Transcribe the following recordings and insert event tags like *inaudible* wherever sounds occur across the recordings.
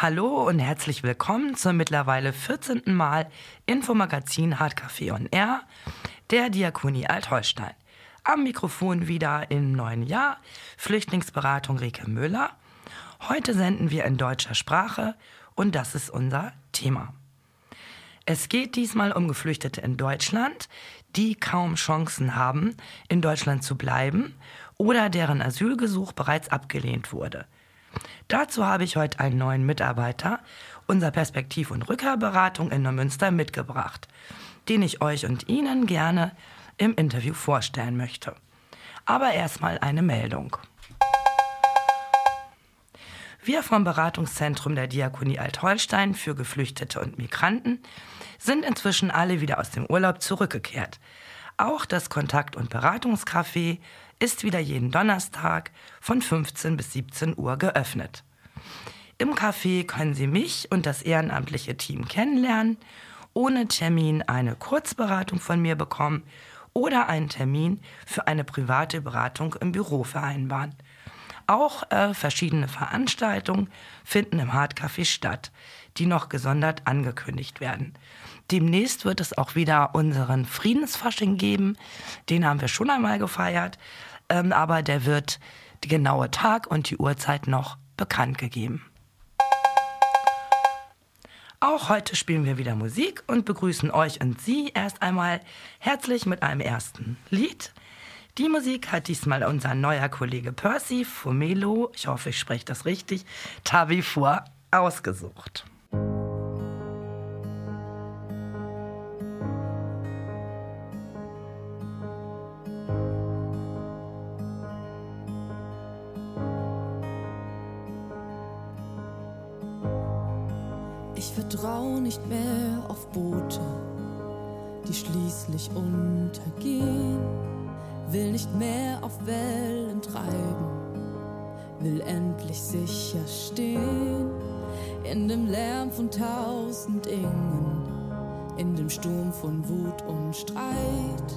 Hallo und herzlich willkommen zum mittlerweile 14. Mal Infomagazin Hardcafé on Air der Diakonie Altholstein. Am Mikrofon wieder im neuen Jahr Flüchtlingsberatung Rike Müller. Heute senden wir in deutscher Sprache und das ist unser Thema. Es geht diesmal um Geflüchtete in Deutschland, die kaum Chancen haben, in Deutschland zu bleiben oder deren Asylgesuch bereits abgelehnt wurde. Dazu habe ich heute einen neuen Mitarbeiter unserer Perspektiv- und Rückkehrberatung in Neumünster mitgebracht, den ich euch und Ihnen gerne im Interview vorstellen möchte. Aber erstmal eine Meldung. Wir vom Beratungszentrum der Diakonie Altholstein für Geflüchtete und Migranten sind inzwischen alle wieder aus dem Urlaub zurückgekehrt. Auch das Kontakt- und Beratungscafé ist wieder jeden Donnerstag von 15 bis 17 Uhr geöffnet. Im Café können Sie mich und das ehrenamtliche Team kennenlernen, ohne Termin eine Kurzberatung von mir bekommen oder einen Termin für eine private Beratung im Büro vereinbaren. Auch äh, verschiedene Veranstaltungen finden im Hardcafé statt, die noch gesondert angekündigt werden. Demnächst wird es auch wieder unseren Friedensfasching geben. Den haben wir schon einmal gefeiert, ähm, aber der wird die genaue Tag und die Uhrzeit noch bekannt gegeben. Auch heute spielen wir wieder Musik und begrüßen euch und Sie erst einmal herzlich mit einem ersten Lied. Die Musik hat diesmal unser neuer Kollege Percy Fumelo, ich hoffe, ich spreche das richtig, Tavi vor ausgesucht. Vertrau nicht mehr auf Boote, die schließlich untergehen. Will nicht mehr auf Wellen treiben, will endlich sicher stehen. In dem Lärm von tausend Ingen, in dem Sturm von Wut und Streit,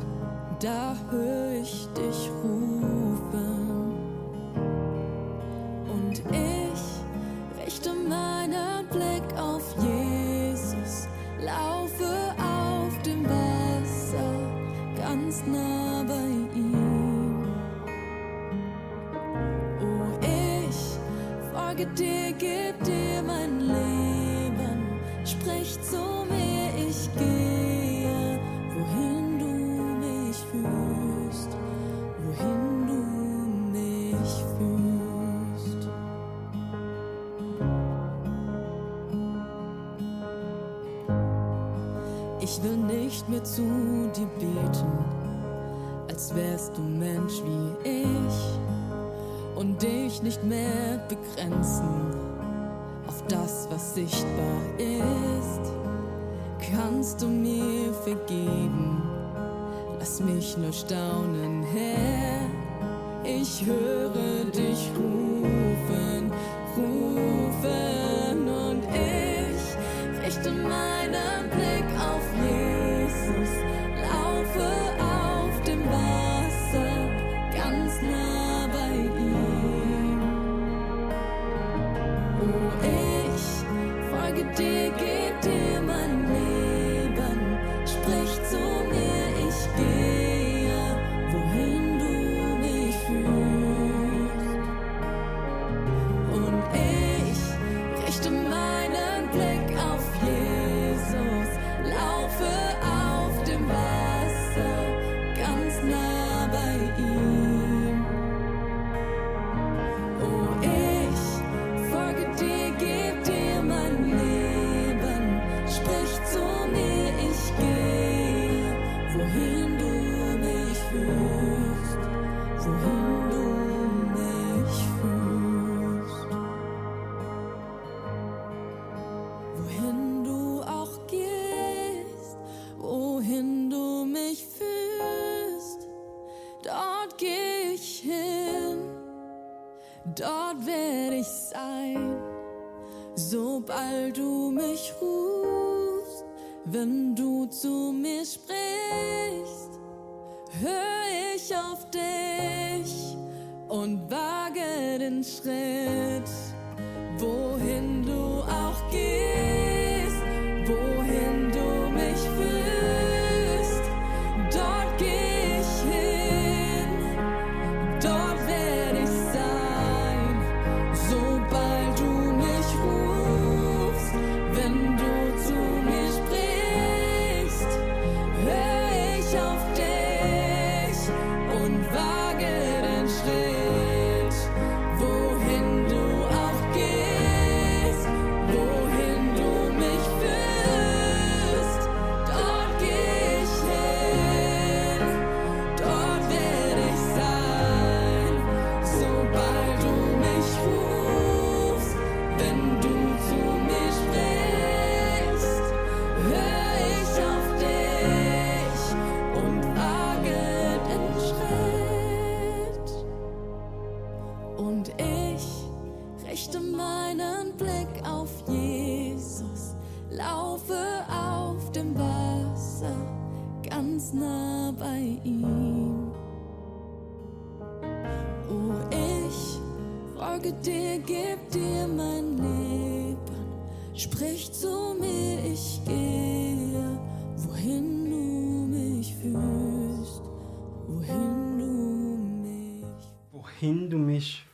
da hör ich dich rufen. Ich folge dir,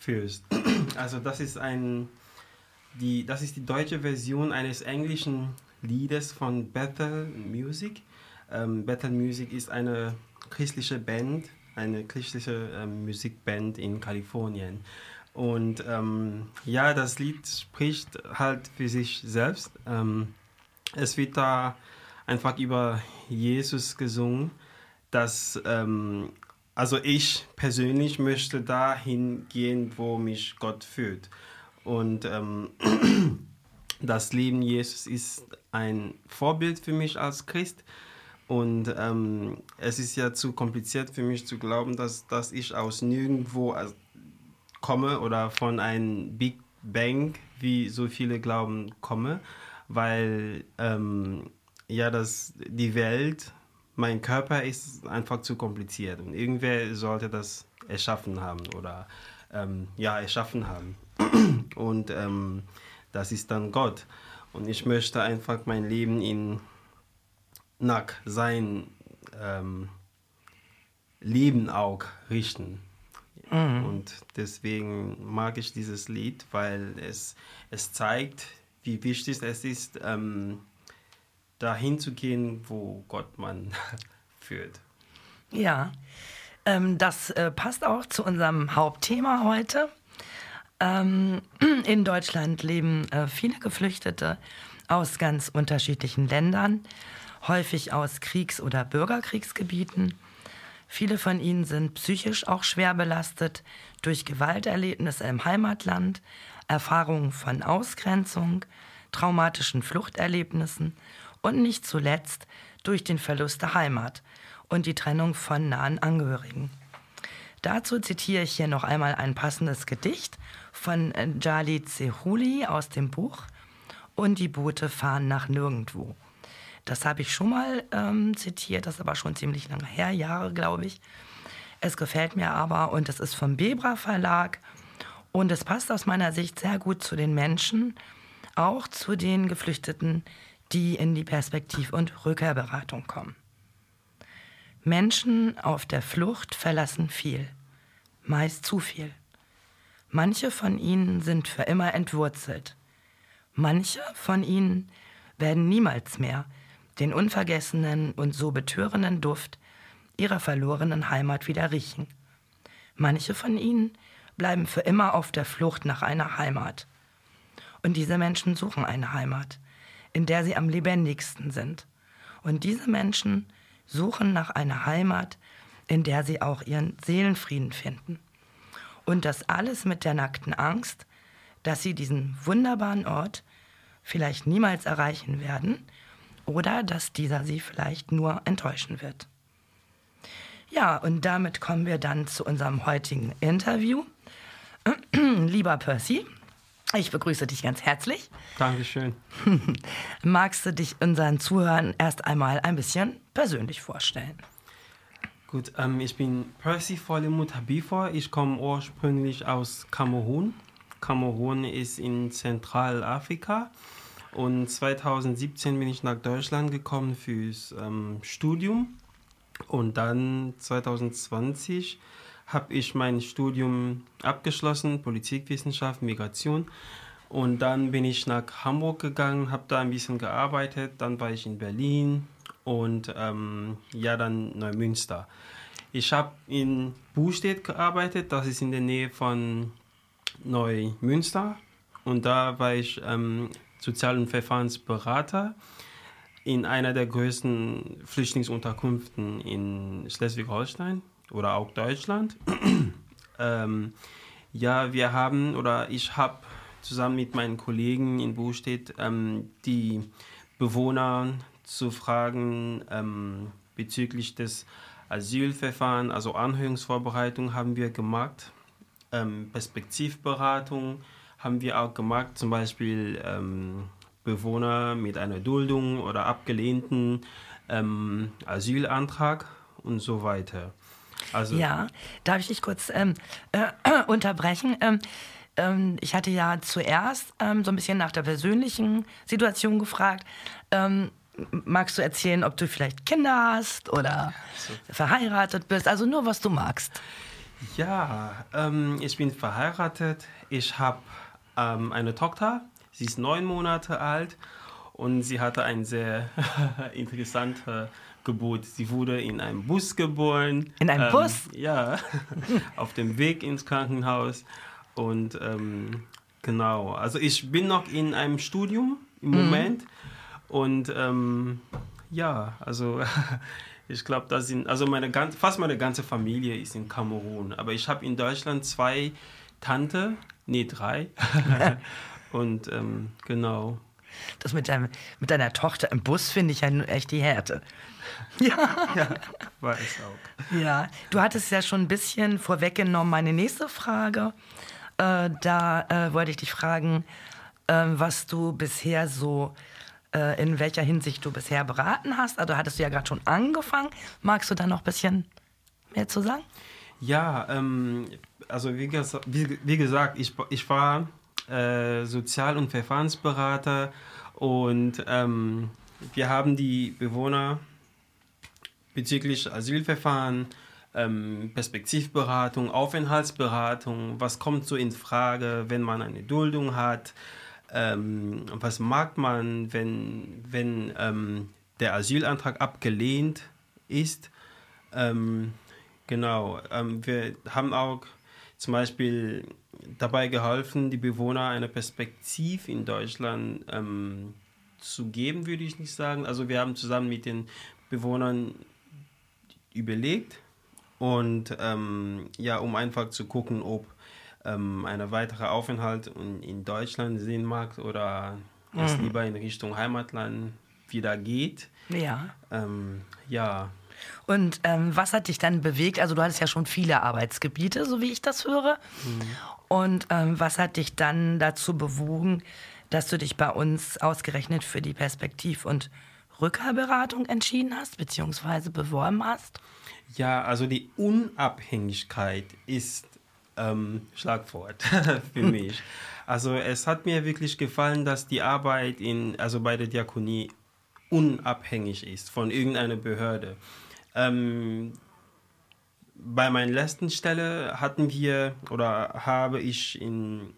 mich führst. Also das ist ein die, das ist die deutsche Version eines englischen Liedes von Bethel Music. Ähm, Bethel Music ist eine christliche Band, eine christliche ähm, Musikband in Kalifornien. Und ähm, ja, das Lied spricht halt für sich selbst. Ähm, es wird da einfach über Jesus gesungen, dass ähm, also ich persönlich möchte dahin gehen, wo mich Gott führt. Und ähm, *clears throat* das Leben Jesus ist ein Vorbild für mich als Christ. Und ähm, es ist ja zu kompliziert für mich zu glauben, dass, dass ich aus nirgendwo komme oder von einem Big Bang, wie so viele glauben, komme, weil ähm, ja, das, die Welt, mein Körper ist einfach zu kompliziert und irgendwer sollte das erschaffen haben oder ähm, ja, erschaffen haben. *clears throat* Und ähm, das ist dann Gott. Und ich möchte einfach mein Leben in nach sein ähm, Leben auch richten. Mhm. Und deswegen mag ich dieses Lied, weil es, es zeigt, wie wichtig es ist, ähm, dahin zu gehen, wo Gott man *laughs* führt. Ja, ähm, das äh, passt auch zu unserem Hauptthema heute. Ähm, *clears throat* in Deutschland leben äh, viele Geflüchtete aus ganz unterschiedlichen Ländern, häufig aus Kriegs- oder Bürgerkriegsgebieten. Viele von ihnen sind psychisch auch schwer belastet durch Gewalterlebnisse im Heimatland, Erfahrungen von Ausgrenzung, traumatischen Fluchterlebnissen und nicht zuletzt durch den Verlust der Heimat und die Trennung von nahen Angehörigen. Dazu zitiere ich hier noch einmal ein passendes Gedicht von Jali Zehuli aus dem Buch Und die Boote fahren nach nirgendwo. Das habe ich schon mal ähm, zitiert, das ist aber schon ziemlich lange her, Jahre glaube ich. Es gefällt mir aber und es ist vom Bebra Verlag und es passt aus meiner Sicht sehr gut zu den Menschen, auch zu den Geflüchteten, die in die Perspektiv- und Rückkehrberatung kommen. Menschen auf der Flucht verlassen viel, meist zu viel. Manche von ihnen sind für immer entwurzelt. Manche von ihnen werden niemals mehr den unvergessenen und so betörenden Duft ihrer verlorenen Heimat wieder riechen. Manche von ihnen bleiben für immer auf der Flucht nach einer Heimat. Und diese Menschen suchen eine Heimat, in der sie am lebendigsten sind. Und diese Menschen suchen nach einer Heimat, in der sie auch ihren Seelenfrieden finden. Und das alles mit der nackten Angst, dass sie diesen wunderbaren Ort vielleicht niemals erreichen werden oder dass dieser sie vielleicht nur enttäuschen wird. Ja, und damit kommen wir dann zu unserem heutigen Interview. *clears throat* Lieber Percy, ich begrüße dich ganz herzlich. Dankeschön. *laughs* Magst du dich unseren Zuhörern erst einmal ein bisschen persönlich vorstellen? Gut, ähm, ich bin Percy Vollmut Habifor. Ich komme ursprünglich aus Kamerun. Kamerun ist in Zentralafrika. Und 2017 bin ich nach Deutschland gekommen fürs ähm, Studium. Und dann 2020 habe ich mein Studium abgeschlossen, Politikwissenschaft, Migration. Und dann bin ich nach Hamburg gegangen, habe da ein bisschen gearbeitet. Dann war ich in Berlin, und ähm, ja, dann Neumünster. Ich habe in Bustedt gearbeitet, das ist in der Nähe von Neumünster. Und da war ich ähm, Sozial- und Verfahrensberater in einer der größten Flüchtlingsunterkünften in Schleswig-Holstein oder auch Deutschland. *clears throat* ähm, ja, wir haben oder ich habe zusammen mit meinen Kollegen in Bustedt ähm, die Bewohner zu fragen ähm, bezüglich des Asylverfahrens, also Anhörungsvorbereitung haben wir gemacht, ähm, Perspektivberatung haben wir auch gemacht, zum Beispiel ähm, Bewohner mit einer Duldung oder abgelehnten ähm, Asylantrag und so weiter. Also ja, darf ich dich kurz ähm, äh, *clears throat* unterbrechen? Ähm, ähm, ich hatte ja zuerst ähm, so ein bisschen nach der persönlichen Situation gefragt. Ähm, magst du erzählen, ob du vielleicht Kinder hast oder so. verheiratet bist? Also nur, was du magst. Ja, ähm, ich bin verheiratet. Ich habe eine Tochter. Sie ist neun Monate alt und sie hatte ein sehr *laughs* interessantes Geburt. Sie wurde in einem Bus geboren. In einem ähm, Bus? Ja, *laughs* auf dem Weg ins Krankenhaus. Und ähm, genau, also ich bin noch in einem Studium im mhm. Moment. Und ähm, ja, also *laughs* ich glaube, da sind, also meine ganz, fast meine ganze Familie ist in Kamerun. Aber ich habe in Deutschland zwei Tante, nee, drei. *laughs* Und ähm, genau. Das mit, deinem, mit deiner Tochter im Bus finde ich ja echt die Härte. *laughs* Ja. ja, war es auch. Ja, du hattest ja schon ein bisschen vorweggenommen meine nächste Frage. Äh, da äh, wollte ich dich fragen, äh, was du bisher so, äh, in welcher Hinsicht du bisher beraten hast. Also hattest du ja gerade schon angefangen. Magst du da noch ein bisschen mehr zu sagen? Ja, ähm, also wie, wie, wie, gesagt, ich, ich war äh, Sozial- und Verfahrensberater. Und ähm, wir haben die Bewohner bezüglich Asylverfahren, ähm, Perspektivberatung, Aufenthaltsberatung, was kommt so in Frage, wenn man eine Duldung hat, ähm, was mag man, wenn, wenn ähm, der Asylantrag abgelehnt ist. Ähm, genau, ähm, wir haben auch zum Beispiel dabei geholfen, die Bewohner eine Perspektive in Deutschland ähm, zu geben, würde ich nicht sagen. Also wir haben zusammen mit den Bewohnern überlegt und ähm, ja, um einfach zu gucken, ob ähm, ein weiterer Aufenthalt in Deutschland Sinn macht oder mhm. es lieber in Richtung Heimatland wieder geht. Ja. Ähm, ja. Und ähm, was hat dich dann bewegt? Also du hattest ja schon viele Arbeitsgebiete, so wie ich das höre. Mhm. Und ähm, was hat dich dann dazu bewogen, dass du dich bei uns ausgerechnet für die Perspektiv- und Rückkehrberatung entschieden hast, beziehungsweise beworben hast? Ja, also die Unabhängigkeit ist ähm, Schlagwort *laughs* für *laughs* mich. Also es hat mir wirklich gefallen, dass die Arbeit in, also bei der Diakonie unabhängig ist von irgendeiner Behörde. Ähm, bei meiner letzten Stelle hatten wir oder habe ich in,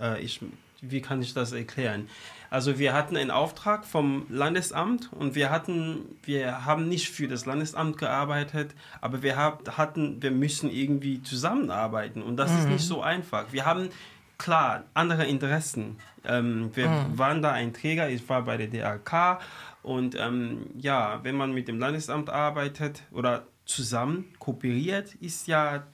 äh, ich, wie kann ich das erklären? Also wir hatten einen Auftrag vom Landesamt und wir hatten, wir haben nicht für das Landesamt gearbeitet, aber wir hab, hatten, wir müssen irgendwie zusammenarbeiten und das mhm. ist nicht so einfach. Wir haben klar andere Interessen. Ähm, wir mhm. waren da ein Träger, ich war bei der DRK und ähm, ja, wenn man mit dem Landesamt arbeitet oder zusammen kooperiert, ist ja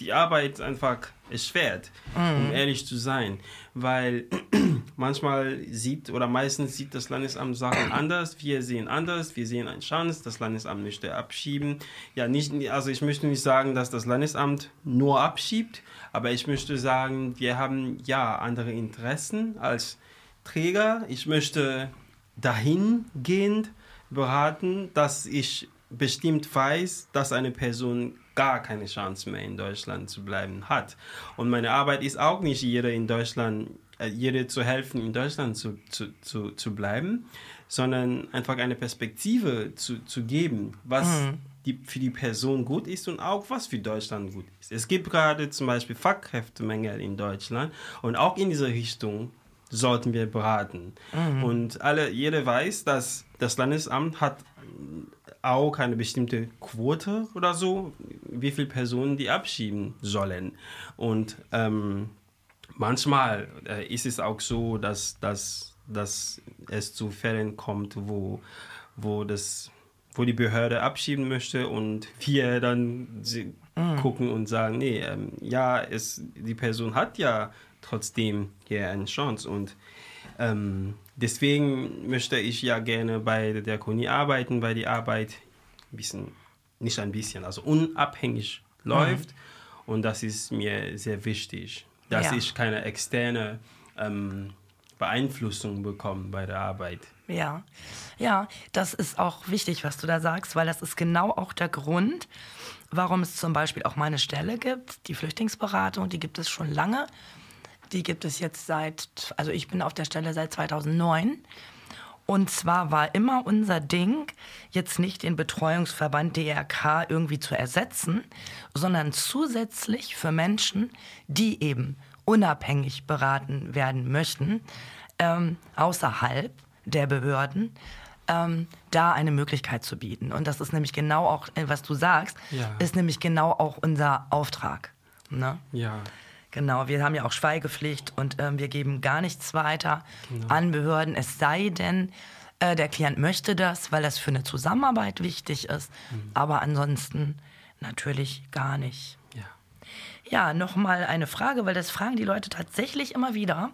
die Arbeit einfach erschwert, mhm. um ehrlich zu sein. Weil *clears throat* manchmal sieht oder meistens sieht das Landesamt Sachen *clears throat* anders, wir sehen anders, wir sehen eine Chance, das Landesamt möchte abschieben. Ja, nicht, also ich möchte nicht sagen, dass das Landesamt nur abschiebt, aber ich möchte sagen, wir haben ja andere Interessen als Träger. Ich möchte dahingehend beraten, dass ich bestimmt weiß, dass eine Person gar keine Chance mehr in Deutschland zu bleiben hat. Und meine Arbeit ist auch nicht, jeder in Deutschland, äh, jeder zu helfen, in Deutschland zu, zu, zu, zu bleiben, sondern einfach eine Perspektive zu, zu geben, was mhm. die, für die Person gut ist und auch was für Deutschland gut ist. Es gibt gerade zum Beispiel Fachkräftemängel in Deutschland und auch in diese Richtung sollten wir beraten. Mhm. Und alle, jeder weiß, dass das Landesamt hat auch eine bestimmte Quote oder so, wie viele Personen die abschieben sollen. Und ähm, manchmal äh, ist es auch so, dass, dass, dass es zu Fällen kommt, wo, wo, das, wo die Behörde abschieben möchte und wir dann mhm. gucken und sagen, nee, ähm, ja, es, die Person hat ja trotzdem hier eine Chance. Und ähm, deswegen möchte ich ja gerne bei der Diakonie arbeiten, weil die Arbeit ein bisschen, nicht ein bisschen, also unabhängig läuft. Mhm. Und das ist mir sehr wichtig, dass ja. ich keine externe ähm, Beeinflussung bekommen bei der Arbeit. Ja, ja, das ist auch wichtig, was du da sagst, weil das ist genau auch der Grund, warum es zum Beispiel auch meine Stelle gibt, die Flüchtlingsberatung, die gibt es schon lange. Die gibt es jetzt seit, also ich bin auf der Stelle seit 2009. Und zwar war immer unser Ding, jetzt nicht den Betreuungsverband DRK irgendwie zu ersetzen, sondern zusätzlich für Menschen, die eben unabhängig beraten werden möchten, ähm, außerhalb der Behörden, ähm, da eine Möglichkeit zu bieten. Und das ist nämlich genau auch, äh, was du sagst, Ja. ist nämlich genau auch unser Auftrag. Ne? Ja. Genau, wir haben ja auch Schweigepflicht und ähm, wir geben gar nichts weiter an Behörden, es sei denn, äh, der Klient möchte das, weil das für eine Zusammenarbeit wichtig ist, aber ansonsten natürlich gar nicht. Ja. Ja, nochmal eine Frage, weil das fragen die Leute tatsächlich immer wieder.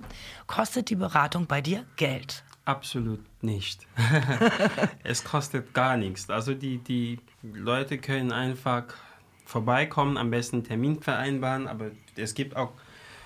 Kostet die Beratung bei dir Geld? Absolut nicht. *laughs* es kostet gar nichts. Also die, die Leute können einfach vorbeikommen, am besten einen Termin vereinbaren, aber es gibt auch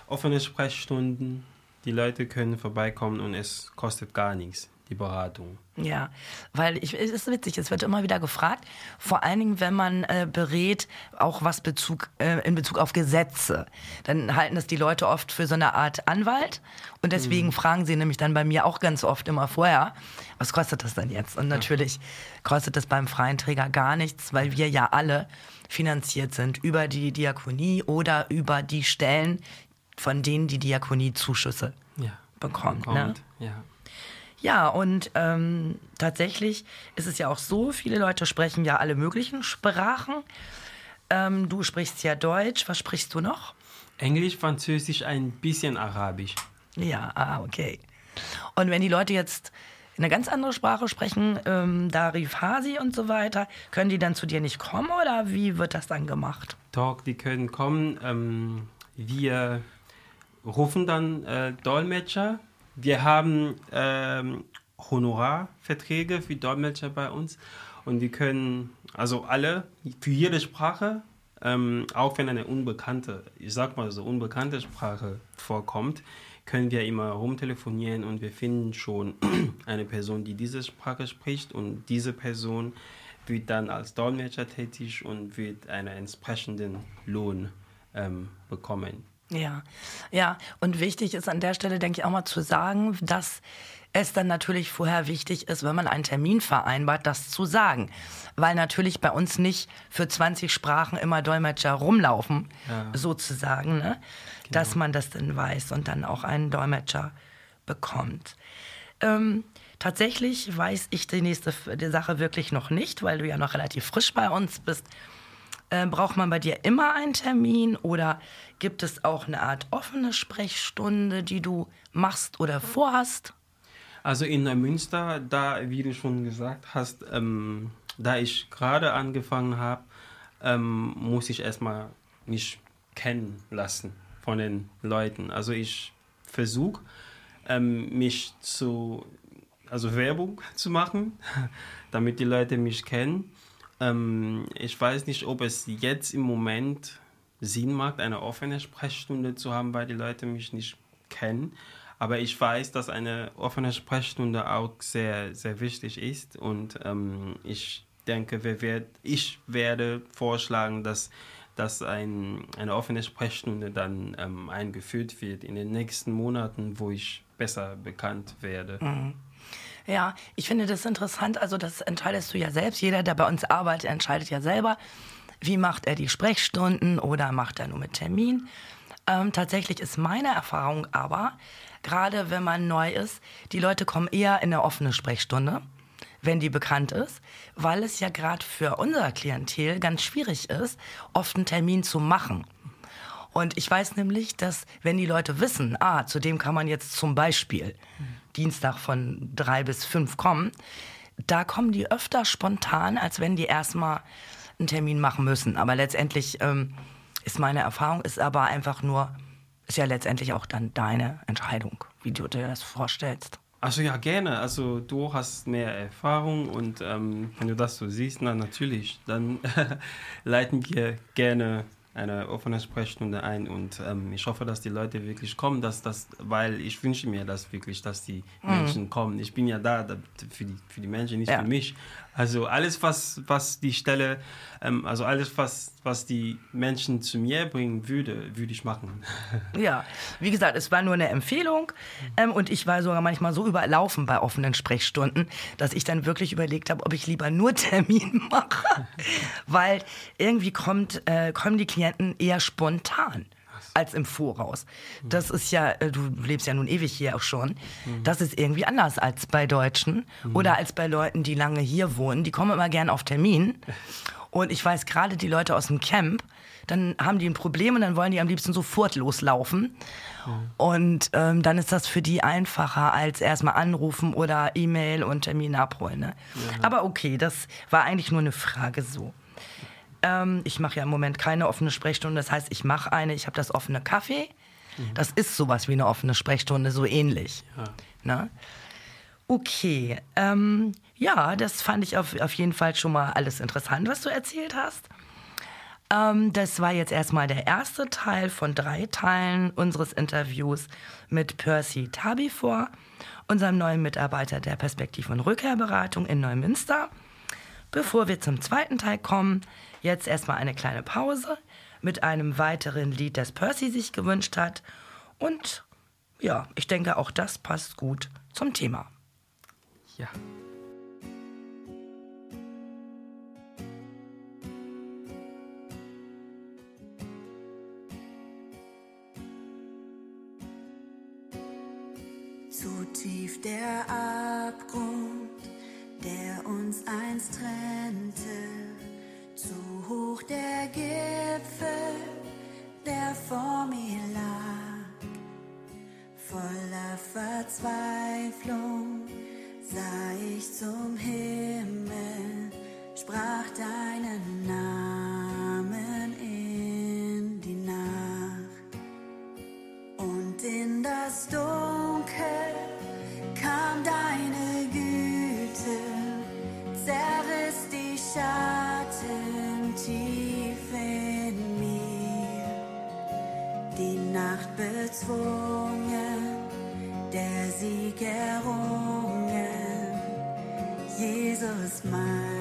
offene Sprechstunden. Die Leute können vorbeikommen und es kostet gar nichts, die Beratung. Ja, weil ich, es ist witzig, es wird immer wieder gefragt, vor allen Dingen, wenn man äh, berät, auch was Bezug, äh, in Bezug auf Gesetze. Dann halten das die Leute oft für so eine Art Anwalt und deswegen fragen sie nämlich dann bei mir auch ganz oft immer vorher, was kostet das denn jetzt? Und natürlich kostet das beim freien Träger gar nichts, weil wir ja alle finanziert sind über die Diakonie oder über die Stellen, von denen die Diakonie Zuschüsse Ja. bekommt. Ne? Ja. Ja, und ähm, tatsächlich ist es ja auch so, viele Leute sprechen ja alle möglichen Sprachen. Ähm, du sprichst ja Deutsch, was sprichst du noch? Englisch, Französisch, ein bisschen Arabisch. Ja, ah, okay. Und wenn die Leute jetzt eine ganz andere Sprache sprechen, ähm, Darif Hasi und so weiter, können die dann zu dir nicht kommen oder wie wird das dann gemacht? Talk, die können kommen. Ähm, wir rufen dann äh, Dolmetscher. Wir haben ähm, Honorarverträge für Dolmetscher bei uns und die können, also alle, für jede Sprache, ähm, auch wenn eine unbekannte, ich sag mal so, unbekannte Sprache vorkommt, können wir immer rumtelefonieren und wir finden schon *clears throat* eine Person, die diese Sprache spricht und diese Person wird dann als Dolmetscher tätig und wird einen entsprechenden Lohn ähm, bekommen. Ja, ja. Und wichtig ist an der Stelle, denke ich, auch mal zu sagen, dass es dann natürlich vorher wichtig ist, wenn man einen Termin vereinbart, das zu sagen. Weil natürlich bei uns nicht für 20 Sprachen immer Dolmetscher rumlaufen, sozusagen, ne? Dass man das dann weiß und dann auch einen Dolmetscher bekommt. Ähm, tatsächlich weiß ich die nächste die Sache wirklich noch nicht, weil du ja noch relativ frisch bei uns bist. Äh, braucht man bei dir immer einen Termin oder gibt es auch eine Art offene Sprechstunde, die du machst oder vorhast? Also in Neumünster, da, wie du schon gesagt hast, ähm, da ich gerade angefangen habe, ähm, muss ich erstmal mich kennen lassen von den Leuten. Also ich versuche, ähm, mich zu, also Werbung *laughs* zu machen, *laughs* damit die Leute mich kennen. Ähm, ich weiß nicht, ob es jetzt im Moment Sinn macht, eine offene Sprechstunde zu haben, weil die Leute mich nicht kennen. Aber ich weiß, dass eine offene Sprechstunde auch sehr, sehr wichtig ist. Und ähm, ich denke, wir werd, ich werde vorschlagen, dass, dass ein, eine offene Sprechstunde dann ähm, eingeführt wird in den nächsten Monaten, wo ich besser bekannt werde. Ja, ich finde das interessant. Also das entscheidest du ja selbst. Jeder, der bei uns arbeitet, entscheidet ja selber, wie macht er die Sprechstunden oder macht er nur mit Termin. Ähm, tatsächlich ist meine Erfahrung aber, gerade wenn man neu ist, die Leute kommen eher in eine offene Sprechstunde, wenn die bekannt ist, weil es ja gerade für unser Klientel ganz schwierig ist, oft einen Termin zu machen. Und ich weiß nämlich, dass wenn die Leute wissen, ah, zu dem kann man jetzt zum Beispiel Dienstag von drei bis fünf kommen, da kommen die öfter spontan, als wenn die erstmal einen Termin machen müssen. Aber letztendlich ähm, ist meine Erfahrung, ist aber einfach nur, ist ja letztendlich auch dann deine Entscheidung, wie du dir das vorstellst. Also ja, gerne. Also du hast mehr Erfahrung und ähm, wenn du das so siehst, na natürlich, dann *laughs* leiten wir gerne eine offene Sprechstunde ein und ähm, ich hoffe, dass die Leute wirklich kommen, dass das, weil ich wünsche mir das wirklich, dass die Mhm. Menschen kommen. Ich bin ja da, für, die, für die Menschen, nicht Ja. für mich. Also alles, was, was die Stelle, ähm, also alles, was, was die Menschen zu mir bringen würde, würde ich machen. *laughs* Ja, wie gesagt, es war nur eine Empfehlung ähm, und ich war sogar manchmal so überlaufen bei offenen Sprechstunden, dass ich dann wirklich überlegt habe, ob ich lieber nur *laughs* Termin mache, weil irgendwie kommt, äh, kommen die Klienten eher spontan als im Voraus. Das ist ja, äh, du lebst ja nun ewig hier auch schon, das ist irgendwie anders als bei Deutschen oder als bei Leuten, die lange hier wohnen. Die kommen immer gern auf Termin *laughs* und ich weiß gerade die Leute aus dem Camp, dann haben die ein Problem und dann wollen die am liebsten sofort loslaufen. Und ähm, dann ist das für die einfacher als erstmal anrufen oder E-Mail und Termin abholen. Ne? Aber okay, das war eigentlich nur eine Frage so. Ähm, ich mache ja im Moment keine offene Sprechstunde, das heißt, ich mache eine, ich habe das offene Kaffee. Das ist sowas wie eine offene Sprechstunde, so ähnlich. Ne? Okay, ähm, ja, das fand ich auf, auf jeden Fall schon mal alles interessant, was du erzählt hast. Ähm, das war jetzt erstmal der erste Teil von drei Teilen unseres Interviews mit Percy Tabifor, unserem neuen Mitarbeiter der Perspektiv- und Rückkehrberatung in Neumünster. Bevor wir zum zweiten Teil kommen, jetzt erstmal eine kleine Pause mit einem weiteren Lied, das Percy sich gewünscht hat. Und ja, ich denke, auch das passt gut zum Thema. Ja. Zu tief der Abgrund, der uns einst hoch der Gipfel, der vor mir lag. Voller Verzweiflung sah ich zum Himmel, bezwungen, der Sieg errungen. Jesus, meine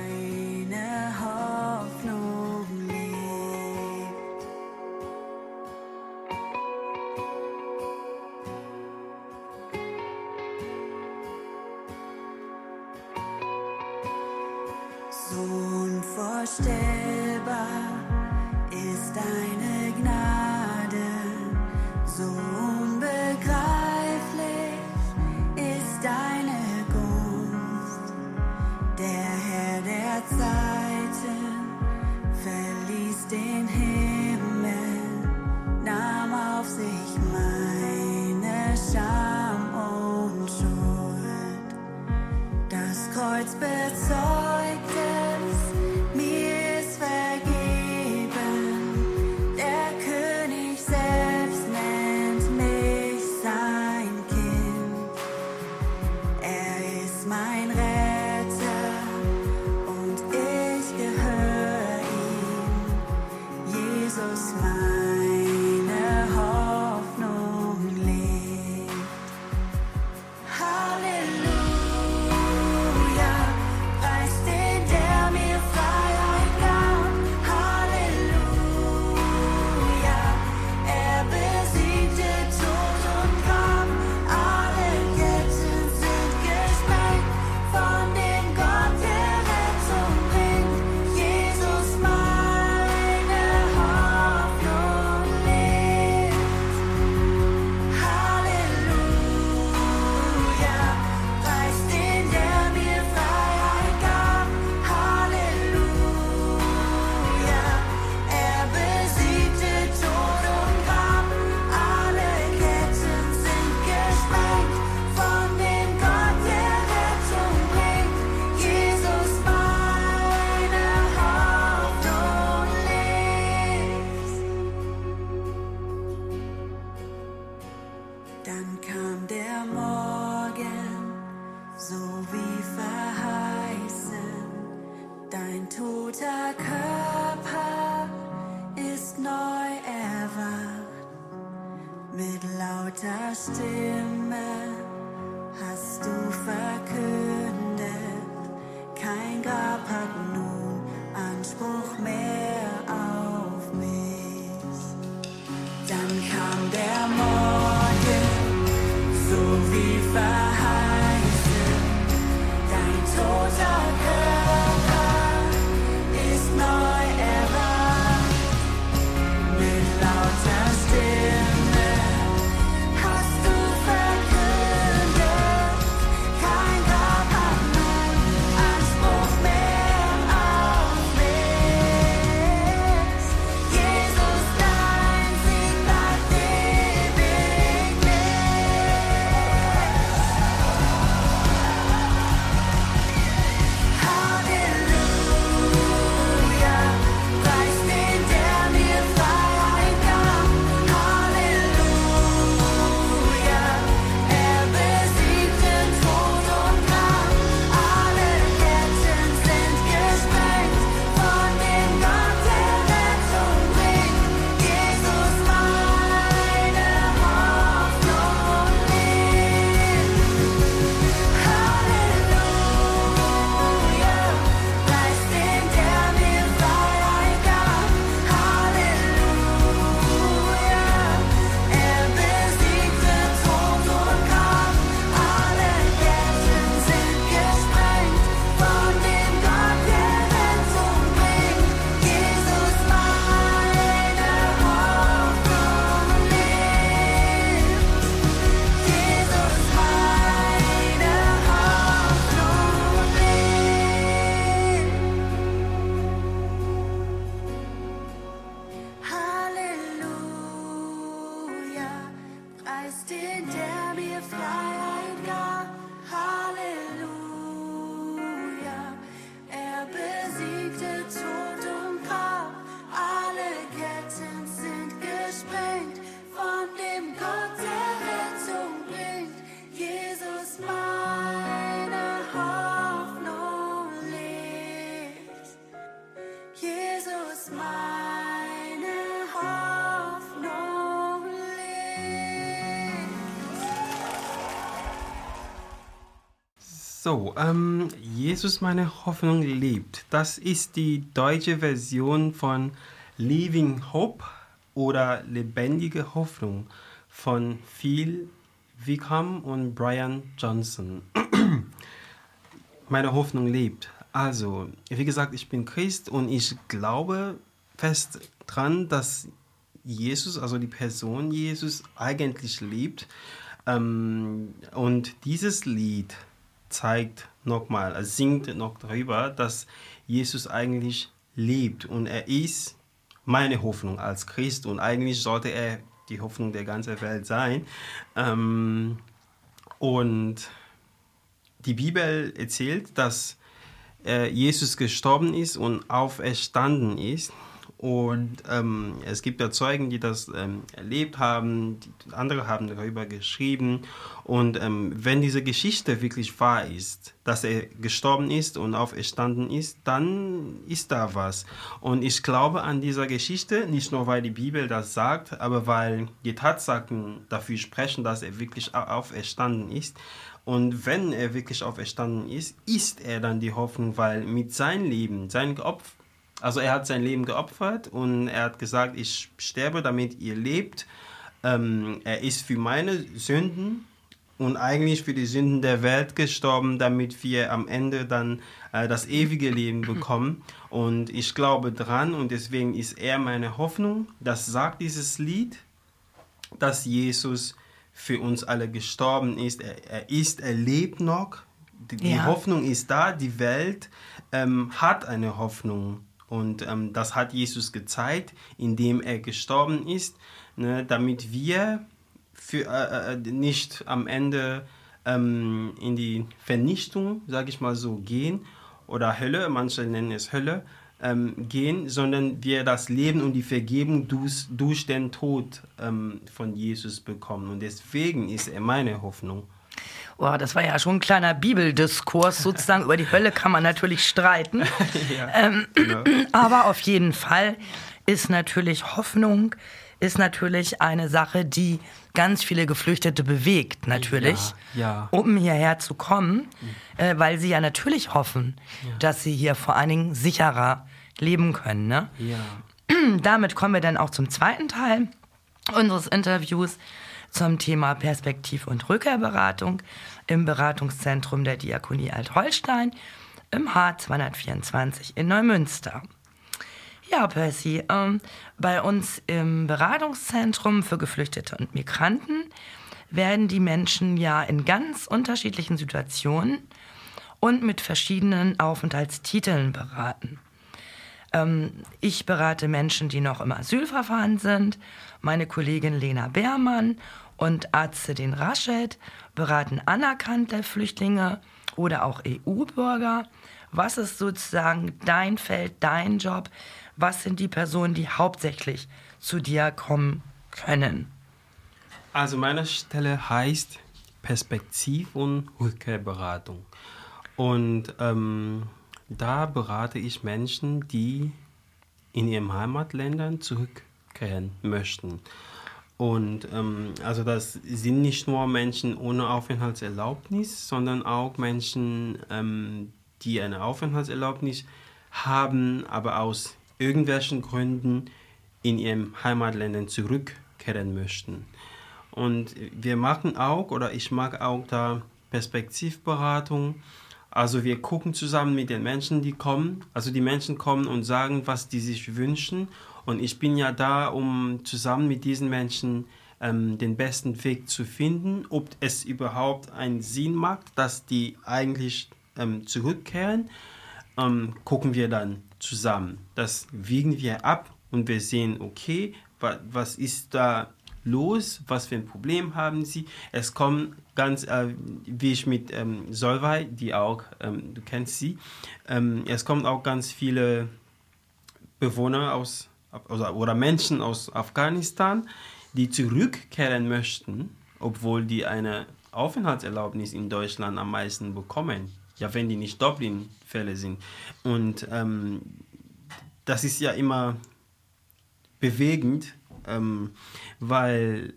So, ähm, Jesus, meine Hoffnung lebt. Das ist die deutsche Version von Living Hope oder Lebendige Hoffnung von Phil Wickham und Brian Johnson. meine Hoffnung lebt. Also, wie gesagt, ich bin Christ und ich glaube fest dran, dass Jesus, also die Person Jesus, eigentlich lebt. Ähm, und dieses Lied zeigt nochmal, er singt noch darüber, dass Jesus eigentlich lebt und er ist meine Hoffnung als Christ und eigentlich sollte er die Hoffnung der ganzen Welt sein. Ähm, und die Bibel erzählt, dass äh, Jesus gestorben ist und auferstanden ist. Und ähm, es gibt ja Zeugen, die das ähm, erlebt haben, die, andere haben darüber geschrieben. Und ähm, wenn diese Geschichte wirklich wahr ist, dass er gestorben ist und auferstanden ist, dann ist da was. Und ich glaube an dieser Geschichte, nicht nur weil die Bibel das sagt, aber weil die Tatsachen dafür sprechen, dass er wirklich au- auferstanden ist. Und wenn er wirklich auferstanden ist, ist er dann die Hoffnung, weil mit seinem Leben, sein Geopf also er hat sein Leben geopfert und er hat gesagt, ich sterbe, damit ihr lebt. Ähm, er ist für meine Sünden und eigentlich für die Sünden der Welt gestorben, damit wir am Ende dann äh, das ewige Leben bekommen. Und ich glaube dran und deswegen ist er meine Hoffnung. Das sagt dieses Lied, dass Jesus für uns alle gestorben ist. Er, er ist, er lebt noch. Die, die Ja. Hoffnung ist da. Die Welt ähm, hat eine Hoffnung. Und ähm, das hat Jesus gezeigt, indem er gestorben ist, ne, damit wir für, äh, äh, nicht am Ende ähm, in die Vernichtung, sage ich mal so, gehen oder Hölle, manche nennen es Hölle, ähm, gehen, sondern wir das Leben und die Vergebung durch, durch den Tod ähm, von Jesus bekommen. Und deswegen ist er meine Hoffnung. Oh, das war ja schon ein kleiner Bibeldiskurs sozusagen. Über die Hölle kann man natürlich streiten. *laughs* Ja, Ähm, genau. *clears throat* Aber auf jeden Fall ist natürlich Hoffnung ist natürlich eine Sache, die ganz viele Geflüchtete bewegt, natürlich, Ja, ja. um hierher zu kommen, äh, weil sie ja natürlich hoffen, dass sie hier vor allen Dingen sicherer leben können. Ne? Ja. *clears throat* Damit kommen wir dann auch zum zweiten Teil unseres Interviews zum Thema Perspektiv- und Rückkehrberatung im Beratungszentrum der Diakonie Alt-Holstein im H224 in Neumünster. Ja, Percy, ähm, bei uns im Beratungszentrum für Geflüchtete und Migranten werden die Menschen ja in ganz unterschiedlichen Situationen und mit verschiedenen Aufenthaltstiteln beraten. Ähm, ich berate Menschen, die noch im Asylverfahren sind. Meine Kollegin Lena Beermann und Azedin Rasched beraten anerkannte Flüchtlinge oder auch EU-Bürger. Was ist sozusagen dein Feld, dein Job? Was sind die Personen, die hauptsächlich zu dir kommen können? Also meine Stelle heißt Perspektiv- und Rückkehrberatung. Und ähm, da berate ich Menschen, die in ihren Heimatländern zurückkehren möchten. Und ähm, also das sind nicht nur Menschen ohne Aufenthaltserlaubnis, sondern auch Menschen, ähm, die eine Aufenthaltserlaubnis haben, aber aus irgendwelchen Gründen in ihren Heimatländern zurückkehren möchten. Und wir machen auch, oder ich mag auch da Perspektivberatung. Also wir gucken zusammen mit den Menschen, die kommen. Also die Menschen kommen und sagen, was die sich wünschen. Und ich bin ja da, um zusammen mit diesen Menschen ähm, den besten Weg zu finden, ob es überhaupt einen Sinn macht, dass die eigentlich ähm, zurückkehren. Ähm, gucken wir dann zusammen. Das wiegen wir ab und wir sehen, okay, wa was ist da los? Was für ein Problem haben sie? Es kommen ganz, äh, wie ich mit ähm, Solvay, die auch, ähm, du kennst sie, ähm, es kommen auch ganz viele Bewohner aus oder, oder Menschen aus Afghanistan, die zurückkehren möchten, obwohl die eine Aufenthaltserlaubnis in Deutschland am meisten bekommen. Ja, wenn die nicht Dublin-Fälle sind. Und ähm, das ist ja immer bewegend, ähm, weil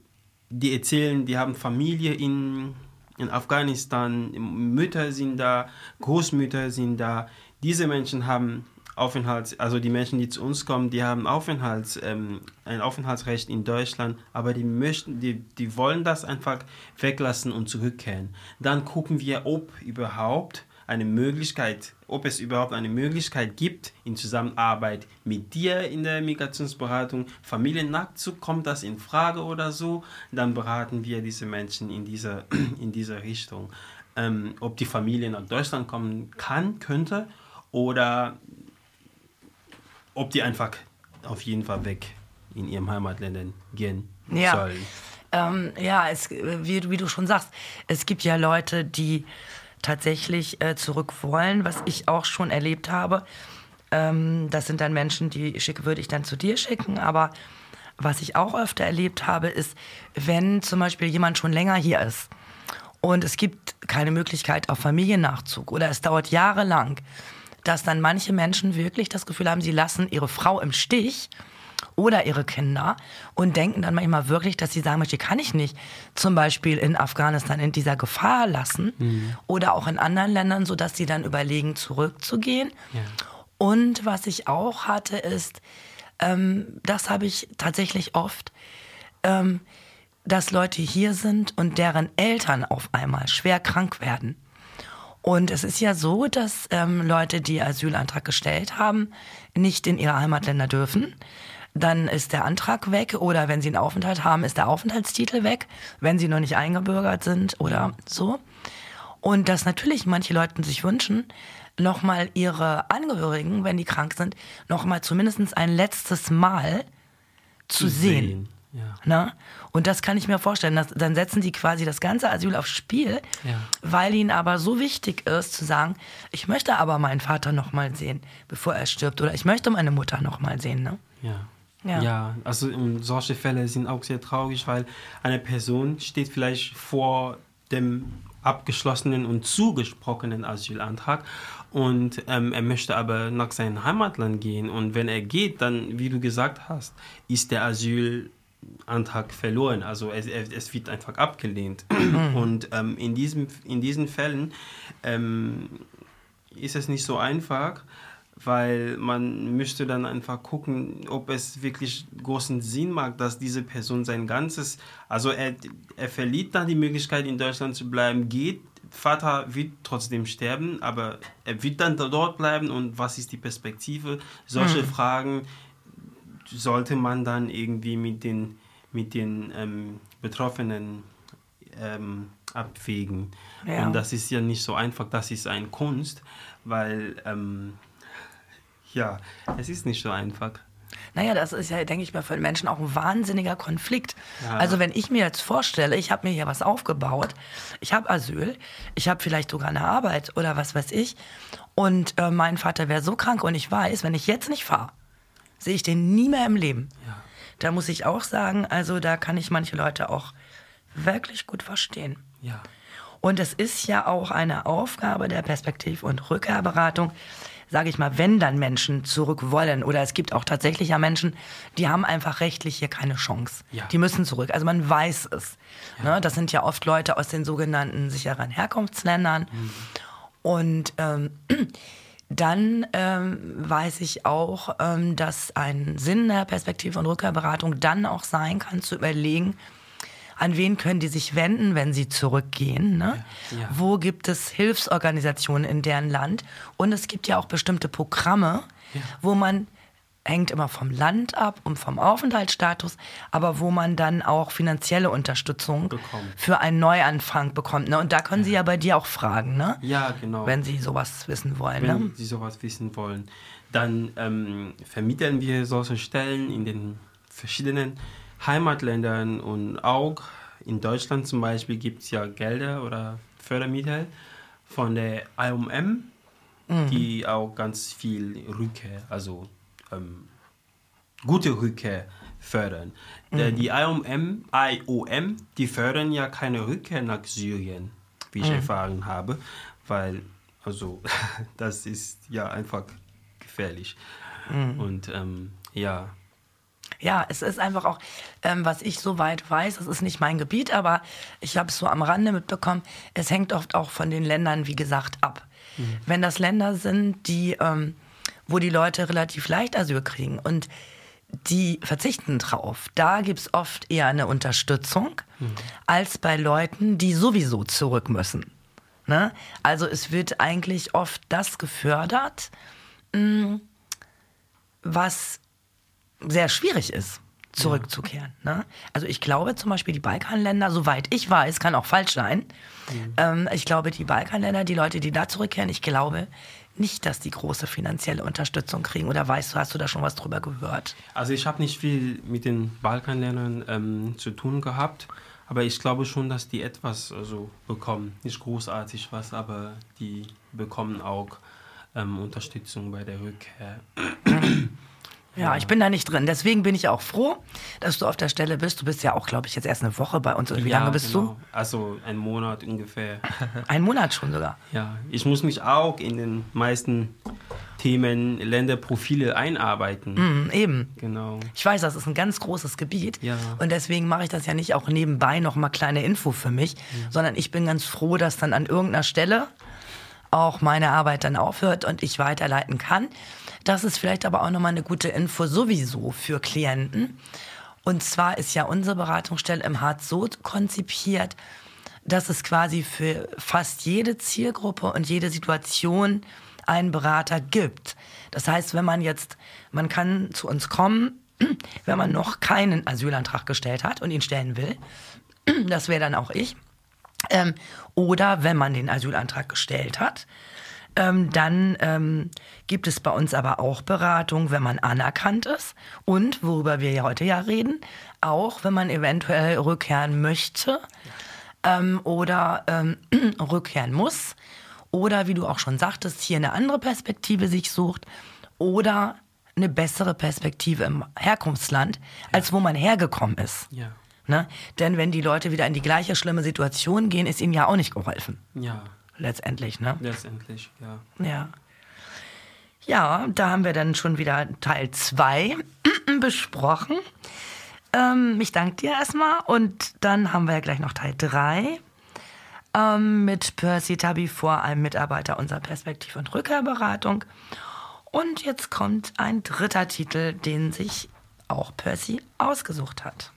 die erzählen, die haben Familie in, in Afghanistan, Mütter sind da, Großmütter sind da. Diese Menschen haben Aufenthalts, also die Menschen, die zu uns kommen, die haben Aufenthalts, ähm, ein Aufenthaltsrecht in Deutschland, aber die möchten, die, die wollen das einfach weglassen und zurückkehren. Dann gucken wir, ob überhaupt eine Möglichkeit, ob es überhaupt eine Möglichkeit gibt, in Zusammenarbeit mit dir in der Migrationsberatung, Familien nachzukommen, kommt das in Frage oder so, dann beraten wir diese Menschen in dieser, *clears throat* in dieser Richtung. Ähm, ob die Familie nach Deutschland kommen kann, könnte, oder ob die einfach auf jeden Fall weg in ihrem Heimatländern gehen Ja. sollen. Ähm, ja, es, wie, wie du schon sagst, es gibt ja Leute, die tatsächlich äh, zurück wollen, was ich auch schon erlebt habe. Ähm, das sind dann Menschen, die schicke, würde ich dann zu dir schicken, aber was ich auch öfter erlebt habe, ist, wenn zum Beispiel jemand schon länger hier ist und es gibt keine Möglichkeit auf Familiennachzug oder es dauert jahrelang, dass dann manche Menschen wirklich das Gefühl haben, sie lassen ihre Frau im Stich oder ihre Kinder und denken dann manchmal wirklich, dass sie sagen, die kann ich nicht zum Beispiel in Afghanistan in dieser Gefahr lassen oder auch in anderen Ländern, sodass sie dann überlegen, zurückzugehen. Ja. Und was ich auch hatte, ist, ähm, das habe ich tatsächlich oft, ähm, dass Leute hier sind und deren Eltern auf einmal schwer krank werden. Und es ist ja so, dass ähm, Leute, die Asylantrag gestellt haben, nicht in ihre Heimatländer dürfen. Dann ist der Antrag weg oder wenn sie einen Aufenthalt haben, ist der Aufenthaltstitel weg, wenn sie noch nicht eingebürgert sind oder so. Und dass natürlich manche Leute sich wünschen, nochmal ihre Angehörigen, wenn die krank sind, nochmal zumindest ein letztes Mal zu sehen. Ja. Ne? Und das kann ich mir vorstellen. Dass, dann setzen die quasi das ganze Asyl aufs Spiel, Ja. weil ihnen aber so wichtig ist zu sagen, ich möchte aber meinen Vater noch mal sehen, bevor er stirbt. Oder ich möchte meine Mutter noch mal sehen. Ne? Ja. Ja. Ja. also solche Fälle sind auch sehr traurig, weil eine Person steht vielleicht vor dem abgeschlossenen und zugesprochenen Asylantrag und ähm, er möchte aber nach seinem Heimatland gehen und wenn er geht, dann, wie du gesagt hast, ist der Asyl Antrag verloren. Also es, es wird einfach abgelehnt. Und ähm, in, diesem, in diesen Fällen ähm, ist es nicht so einfach, weil man müsste dann einfach gucken, ob es wirklich großen Sinn macht, dass diese Person sein ganzes, also er, er verliert dann die Möglichkeit in Deutschland zu bleiben, geht, Vater wird trotzdem sterben, aber er wird dann dort bleiben und was ist die Perspektive? Solche Fragen sollte man dann irgendwie mit den, mit den ähm, Betroffenen ähm, abwägen. Ja. Und das ist ja nicht so einfach, das ist eine Kunst, weil ähm, ja, es ist nicht so einfach. Naja, das ist ja, denke ich mal, für den Menschen auch ein wahnsinniger Konflikt. Ja. Also wenn ich mir jetzt vorstelle, ich habe mir hier was aufgebaut, ich habe Asyl, ich habe vielleicht sogar eine Arbeit oder was weiß ich, und äh, mein Vater wäre so krank und ich weiß, wenn ich jetzt nicht fahre, sehe ich den nie mehr im Leben. Ja. Da muss ich auch sagen, also da kann ich manche Leute auch wirklich gut verstehen. Ja. Und es ist ja auch eine Aufgabe der Perspektiv- und Rückkehrberatung, sage ich mal, wenn dann Menschen zurück wollen. Oder es gibt auch tatsächlich ja Menschen, die haben einfach rechtlich hier keine Chance. Ja. Die müssen zurück. Also man weiß es. Ne? Das sind ja oft Leute aus den sogenannten sicheren Herkunftsländern. Und ähm, dann ähm, weiß ich auch, ähm, dass ein Sinn der Perspektive- und Rückkehrberatung dann auch sein kann, zu überlegen, an wen können die sich wenden, wenn sie zurückgehen? Ne? Ja, ja. Wo gibt es Hilfsorganisationen in deren Land? Und es gibt ja auch bestimmte Programme, wo man hängt immer vom Land ab und vom Aufenthaltsstatus, aber wo man dann auch finanzielle Unterstützung Bekommt. für einen Neuanfang bekommt. Ne? Und da können Sie ja bei dir auch fragen, ne? Ja, genau. wenn Sie sowas wissen wollen. Wenn Ne? Sie sowas wissen wollen, dann ähm, vermitteln wir solche Stellen in den verschiedenen Heimatländern und auch in Deutschland zum Beispiel gibt es ja Gelder oder Fördermittel von der IOM, die auch ganz viel Rückkehr, also ähm, gute Rückkehr fördern. Der, die IOM, IOM, die fördern ja keine Rückkehr nach Syrien, wie ich erfahren habe, weil also *laughs* das ist ja einfach gefährlich. Und ähm, ja, Ja, es ist einfach auch, ähm, was ich soweit weiß, es ist nicht mein Gebiet, aber ich habe es so am Rande mitbekommen, es hängt oft auch von den Ländern, wie gesagt, ab. Wenn das Länder sind, die, ähm, wo die Leute relativ leicht Asyl kriegen und die verzichten drauf, da gibt es oft eher eine Unterstützung als bei Leuten, die sowieso zurück müssen. Ne? Also es wird eigentlich oft das gefördert, mh, was sehr schwierig ist, zurückzukehren. Ne? Also ich glaube zum Beispiel die Balkanländer, soweit ich weiß, kann auch falsch sein. Ähm, ich glaube, die Balkanländer, die Leute, die da zurückkehren, ich glaube nicht, dass die große finanzielle Unterstützung kriegen. Oder weißt du, hast du da schon was drüber gehört? Also ich habe nicht viel mit den Balkanländern ähm, zu tun gehabt, aber ich glaube schon, dass die etwas also, bekommen. Nicht großartig was, aber die bekommen auch ähm, Unterstützung bei der Rückkehr. Ja, ich bin da nicht drin. Deswegen bin ich auch froh, dass du auf der Stelle bist. Du bist ja auch, glaube ich, jetzt erst eine Woche bei uns. Wie Ja, lange bist genau. Also ein Monat ungefähr. du? *laughs* Ein Monat schon sogar. ja, ich muss mich auch in den meisten Themen Länderprofile einarbeiten. Mhm, eben. Genau. Ich weiß, das ist ein ganz großes Gebiet. Ja. Und deswegen mache ich das ja nicht auch nebenbei noch mal kleine Info für mich, sondern ich bin ganz froh, dass dann an irgendeiner Stelle auch meine Arbeit dann aufhört und ich weiterleiten kann. Das ist vielleicht aber auch noch mal eine gute Info sowieso für Klienten. Und zwar ist ja unsere Beratungsstelle im Harz so konzipiert, dass es quasi für fast jede Zielgruppe und jede Situation einen Berater gibt. Das heißt, wenn man jetzt, man kann zu uns kommen, *clears throat* wenn man noch keinen Asylantrag gestellt hat und ihn stellen will, *clears throat* das wäre dann auch ich, ähm, oder wenn man den Asylantrag gestellt hat, ähm, dann ähm, gibt es bei uns aber auch Beratung, wenn man anerkannt ist und, worüber wir ja heute ja reden, auch wenn man eventuell rückkehren möchte ähm, oder ähm, *clears throat* rückkehren muss oder, wie du auch schon sagtest, hier eine andere Perspektive sich sucht oder eine bessere Perspektive im Herkunftsland, als wo man hergekommen ist. Ja. Ne? Denn wenn die Leute wieder in die gleiche schlimme Situation gehen, ist ihnen ja auch nicht geholfen. Ja, letztendlich, ne? Letztendlich, ja. Ja. Ja, da haben wir dann schon wieder Teil 2 *clears throat* besprochen. Ähm, ich danke dir erstmal und dann haben wir ja gleich noch Teil 3 ähm, mit Percy Tabi vor einem Mitarbeiter unserer Perspektiv- und Rückkehrberatung. Und jetzt kommt ein dritter Titel, den sich auch Percy ausgesucht hat.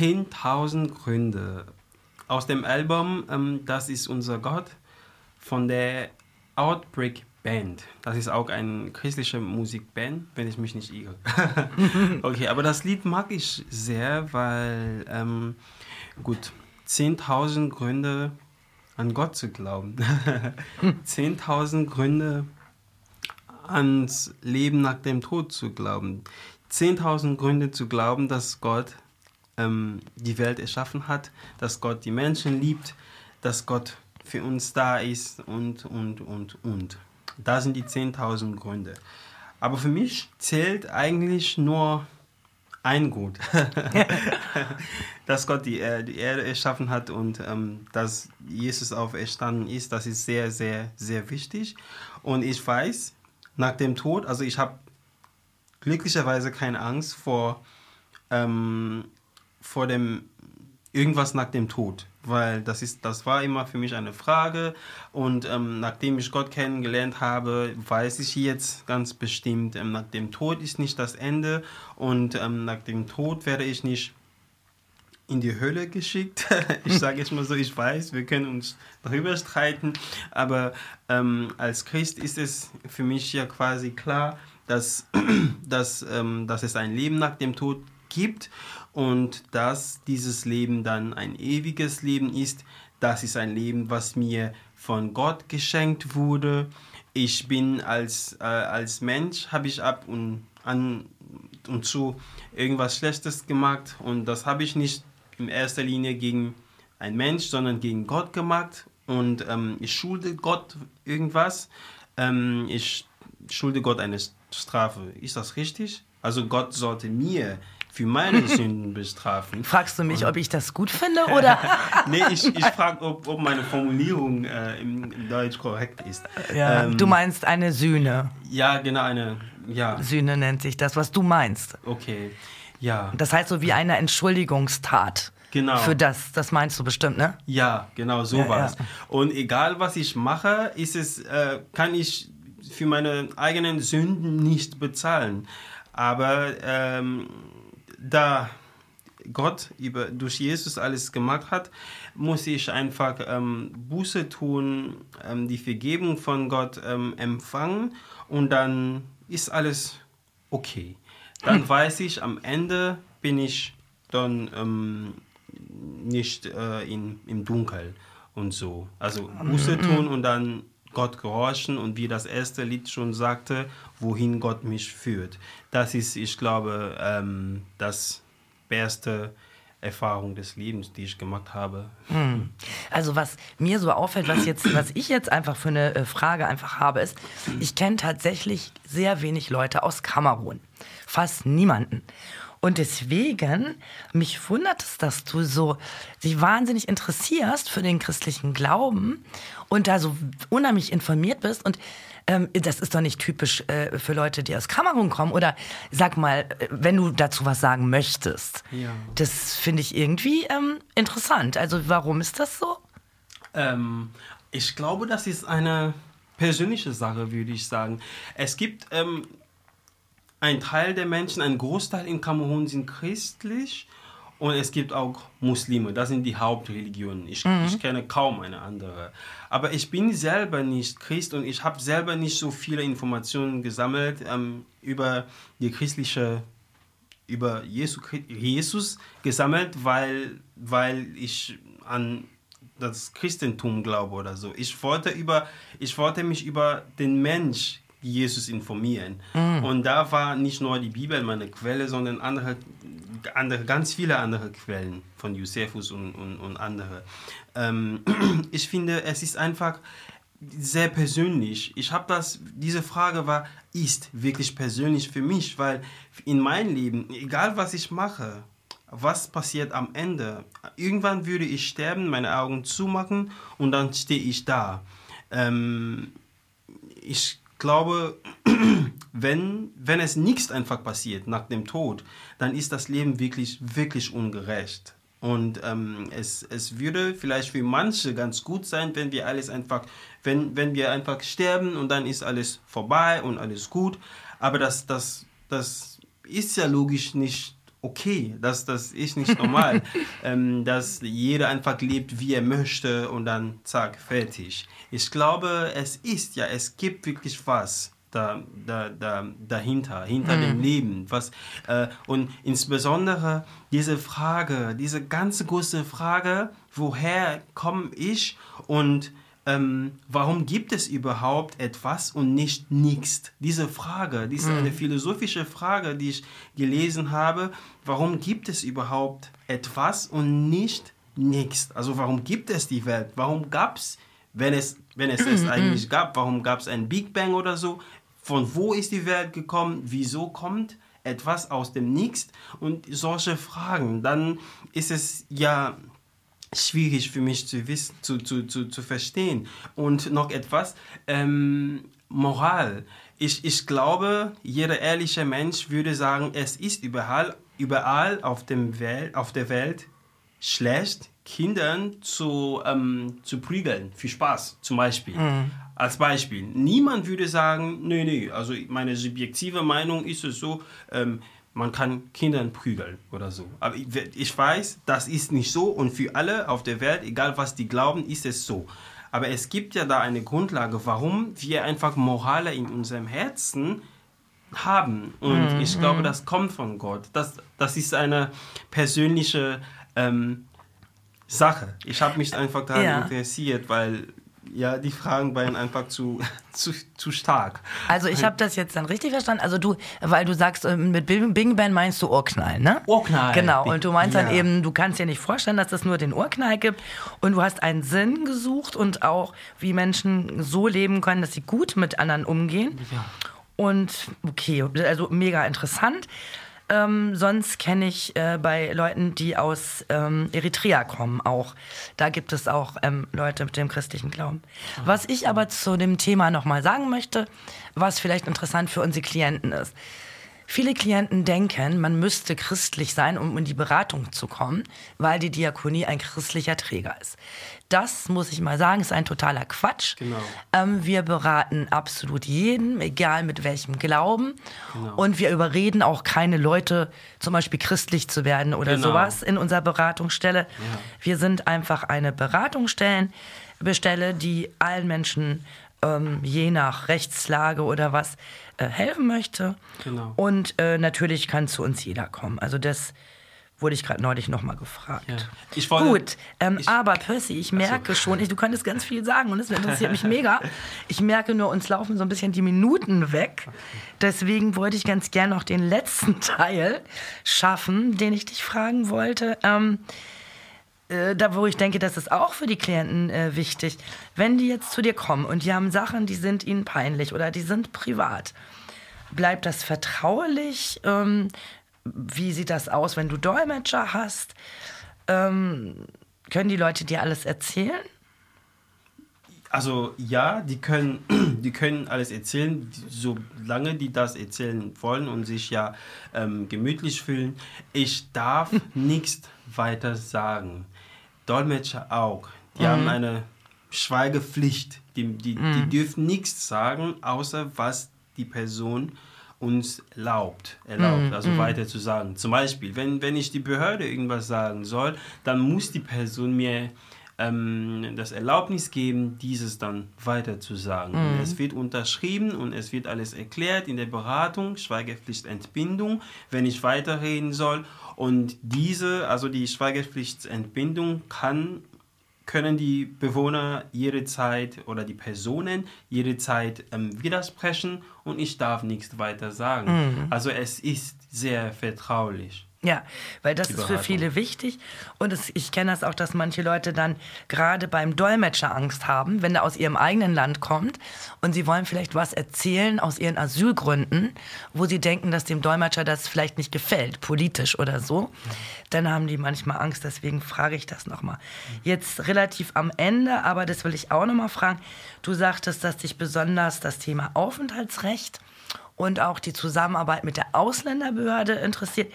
10.000 Gründe aus dem Album ähm, Das ist unser Gott von der Outbreak Band. Das ist auch eine christliche Musikband, wenn ich mich nicht irre. *laughs* okay, aber das Lied mag ich sehr, weil, ähm, gut, 10.000 Gründe an Gott zu glauben. *laughs* 10.000 Gründe ans Leben nach dem Tod zu glauben. 10.000 Gründe zu glauben, dass Gott ähm, die Welt erschaffen hat, dass Gott die Menschen liebt, dass Gott für uns da ist und, und, und, und. Da sind die 10.000 Gründe. Aber für mich zählt eigentlich nur ein Gut, *laughs* *laughs* dass Gott die, äh, die Erde erschaffen hat und ähm, dass Jesus auferstanden ist. Das ist sehr, sehr, sehr wichtig. Und ich weiß, nach dem Tod, also ich habe glücklicherweise keine Angst vor, ähm, vor dem irgendwas nach dem Tod, weil das ist, das war immer für mich eine Frage. Und ähm, nachdem ich Gott kennengelernt habe, weiß ich jetzt ganz bestimmt, ähm, nach dem Tod ist nicht das Ende. Und ähm, nach dem Tod werde ich nicht in die Hölle geschickt. *laughs* ich sage jetzt mal so, ich weiß, wir können uns darüber streiten, aber ähm, als Christ ist es für mich ja quasi klar, dass, *clears throat* dass, ähm, dass es ein Leben nach dem Tod gibt und dass dieses Leben dann ein ewiges Leben ist. Das ist ein Leben, was mir von Gott geschenkt wurde. Ich bin als, äh, als Mensch, habe ich ab und an und zu irgendwas Schlechtes gemacht und das habe ich nicht in erster Linie gegen einen Mensch, sondern gegen Gott gemacht und ähm, ich schulde Gott irgendwas. Ähm, ich schulde Gott eine Strafe. Ist das richtig? Also Gott sollte mir für meine Sünden bestrafen. Fragst du mich, ob ich das gut finde oder? *laughs* nee, ich, ich frage, ob, ob meine Formulierung äh, im, im Deutsch korrekt ist. ja, Ähm, du meinst eine Sühne. Ja, genau, eine. Ja, Sühne nennt sich das, was du meinst. okay. Ja, Das heißt so wie eine Entschuldigungstat. Genau. Für das, das meinst du bestimmt, ne? ja, genau, so Ja, ja. Und egal, was ich mache, ist es, äh, kann ich für meine eigenen Sünden nicht bezahlen. Aber ähm, da Gott über, durch Jesus alles gemacht hat, muss ich einfach ähm, Buße tun, ähm, die Vergebung von Gott ähm, empfangen und dann ist alles okay. Dann *laughs* weiß ich, am Ende bin ich dann ähm, nicht äh, in, im Dunkel und so. Also Buße tun und dann Gott gehorchen und wie das erste Lied schon sagte, wohin Gott mich führt. Das ist, ich glaube, ähm, das beste Erfahrung des Lebens, die ich gemacht habe. Also was mir so auffällt, was jetzt, was ich jetzt einfach für eine äh, Frage einfach habe, ist, ich kenne tatsächlich sehr wenig Leute aus Kamerun. Fast niemanden. Und deswegen, mich wundert es, dass du so dich wahnsinnig interessierst für den christlichen Glauben und da so unheimlich informiert bist. Und ähm, das ist doch nicht typisch äh, für Leute, die aus Kamerun kommen. Oder sag mal, äh, wenn du dazu was sagen möchtest. Ja. Das finde ich irgendwie ähm, interessant. Also warum ist das so? Ähm, ich glaube, das ist eine persönliche Sache, würde ich sagen. Es gibt ähm, ein Teil der Menschen, ein Großteil in Kamerun sind christlich und es gibt auch Muslime. Das sind die Hauptreligionen. Ich, ich kenne kaum eine andere. Aber ich bin selber nicht Christ und ich habe selber nicht so viele Informationen gesammelt ähm, über die christliche über Jesu, Jesus gesammelt, weil, weil ich an das Christentum glaube oder so. Ich wollte, über, ich wollte mich über den Mensch Jesus informieren. Und da war nicht nur die Bibel meine Quelle, sondern andere, andere ganz viele andere Quellen von Josephus und, und, und andere. Ähm, *clears throat* ich finde, es ist einfach sehr persönlich. Ich habe das, diese Frage war, ist wirklich persönlich für mich, weil in meinem Leben, egal was ich mache, was passiert am Ende, irgendwann würde ich sterben, meine Augen zumachen und dann stehe ich da. Ähm, ich glaube, *clears throat* wenn, wenn es nichts einfach passiert nach dem Tod, dann ist das Leben wirklich, wirklich ungerecht. Und ähm, es, es würde vielleicht für manche ganz gut sein, wenn wir alles einfach, wenn, wenn wir einfach sterben und dann ist alles vorbei und alles gut. Aber das, das, das ist ja logisch nicht okay, das, das ist nicht normal, *laughs* ähm, dass jeder einfach lebt, wie er möchte und dann zack, fertig. Ich glaube, es ist ja, es gibt wirklich was da, da, da, dahinter, hinter dem Leben. Was, äh, und insbesondere diese Frage, diese ganz große Frage, woher komme ich und ähm, warum gibt es überhaupt etwas und nicht nichts? Diese Frage, die ist eine philosophische Frage, die ich gelesen habe. Warum gibt es überhaupt etwas und nicht nichts? Also warum gibt es die Welt? Warum gab es, wenn es, wenn es es eigentlich gab, warum gab es ein Big Bang oder so? Von wo ist die Welt gekommen? Wieso kommt etwas aus dem Nichts? Und solche Fragen, dann ist es ja schwierig für mich zu wissen, zu, zu, zu, zu verstehen. Und noch etwas, ähm, Moral. Ich, ich glaube, jeder ehrliche Mensch würde sagen, es ist überall, überall auf, dem Welt, auf der Welt schlecht, Kindern zu, ähm, zu prügeln, für Spaß zum Beispiel. Als Beispiel. Niemand würde sagen, nee, nee, also meine subjektive Meinung ist es so, ähm, man kann Kindern prügeln oder so. Aber ich, weiß, das ist nicht so und für alle auf der Welt, egal was die glauben, ist es so. Aber es gibt ja da eine Grundlage, warum wir einfach Morale in unserem Herzen haben. Und ich glaube, das kommt von Gott. Das, das ist eine persönliche ähm, Sache. Ich habe mich einfach daran Ja. interessiert, weil ja, die Fragen waren einfach zu, *laughs* zu, zu stark. Also ich habe das jetzt dann richtig verstanden. Also du, weil du sagst, äh, mit Big Bang meinst du Urknall, ne? Urknall. Genau. Und du meinst dann Ja. eben, du kannst dir nicht vorstellen, dass es nur den Urknall gibt. Und du hast einen Sinn gesucht und auch, wie Menschen so leben können, dass sie gut mit anderen umgehen. Ja. Und okay, also mega interessant. Ähm, sonst kenne ich äh, bei Leuten, die aus ähm, Eritrea kommen, auch. Da gibt es auch ähm, Leute mit dem christlichen Glauben. Was ich aber zu dem Thema nochmal sagen möchte, was vielleicht interessant für unsere Klienten ist. Viele Klienten denken, man müsste christlich sein, um in die Beratung zu kommen, weil die Diakonie ein christlicher Träger ist. Das, muss ich mal sagen, ist ein totaler Quatsch. Genau. Ähm, wir beraten absolut jeden, egal mit welchem Glauben. Genau. Und wir überreden auch keine Leute, zum Beispiel christlich zu werden oder Genau. sowas in unserer Beratungsstelle. Wir sind einfach eine Beratungsstelle, die allen Menschen ähm, je nach Rechtslage oder was äh, helfen möchte. Genau. Und äh, natürlich kann zu uns jeder kommen. Also das wurde ich gerade neulich nochmal gefragt. Ja. Ich wollte- Gut, ähm, ich- aber Percy, ich merke schon, ich, du könntest ganz viel sagen und das interessiert mich mega. *laughs* Ich merke nur, uns laufen so ein bisschen die Minuten weg. Deswegen wollte ich ganz gern noch den letzten *laughs* Teil schaffen, den ich dich fragen wollte. Ähm, äh, da wo ich denke, das ist auch für die Klienten äh, wichtig. Wenn die jetzt zu dir kommen und die haben Sachen, die sind ihnen peinlich oder die sind privat, bleibt das vertraulich? Ähm, wie sieht das aus, wenn du Dolmetscher hast? Ähm, können die Leute dir alles erzählen? Also ja, die können, *clears throat* die können alles erzählen, solange die das erzählen wollen und sich ja ähm, gemütlich fühlen. Ich darf *laughs* nichts weiter sagen. Dolmetscher auch. Die haben eine Schweigepflicht. Die, die, die dürfen nichts sagen, außer was die Person uns erlaubt, erlaubt also weiter zu sagen. Zum Beispiel, wenn, wenn ich die Behörde irgendwas sagen soll, dann muss die Person mir ähm, das Erlaubnis geben, dieses dann weiter zu sagen. Und Es wird unterschrieben und es wird alles erklärt in der Beratung, Schweigepflichtentbindung, wenn ich weiterreden soll. Und diese, also die Schweigepflichtentbindung kann können die Bewohner jederzeit oder die Personen jederzeit ähm, widersprechen und ich darf nichts weiter sagen. Also es ist sehr vertraulich. Ja, weil das ist für viele wichtig. Und es, ich kenne das auch, dass manche Leute dann gerade beim Dolmetscher Angst haben, wenn er aus ihrem eigenen Land kommt und sie wollen vielleicht was erzählen aus ihren Asylgründen, wo sie denken, dass dem Dolmetscher das vielleicht nicht gefällt, politisch oder so. Dann haben die manchmal Angst, deswegen frage ich das nochmal. Jetzt relativ am Ende, aber das will ich auch nochmal fragen. Du sagtest, dass dich besonders das Thema Aufenthaltsrecht und auch die Zusammenarbeit mit der Ausländerbehörde interessiert.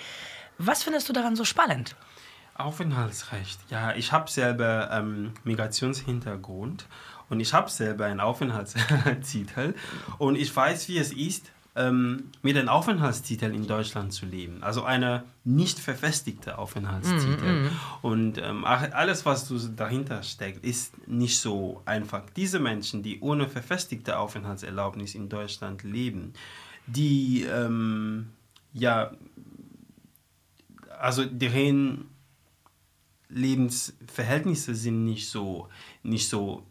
Was findest du daran so spannend? Aufenthaltsrecht. Ja, ich habe selber ähm, Migrationshintergrund und ich habe selber einen Aufenthaltstitel und ich weiß, wie es ist, ähm, mit einem Aufenthaltstitel in Deutschland zu leben. Also eine nicht verfestigte Aufenthaltstitel. Und ähm, alles, was du dahinter steckt, ist nicht so einfach. Diese Menschen, die ohne verfestigte Aufenthaltserlaubnis in Deutschland leben, die ähm, ja, also deren Lebensverhältnisse sind nicht so, nicht so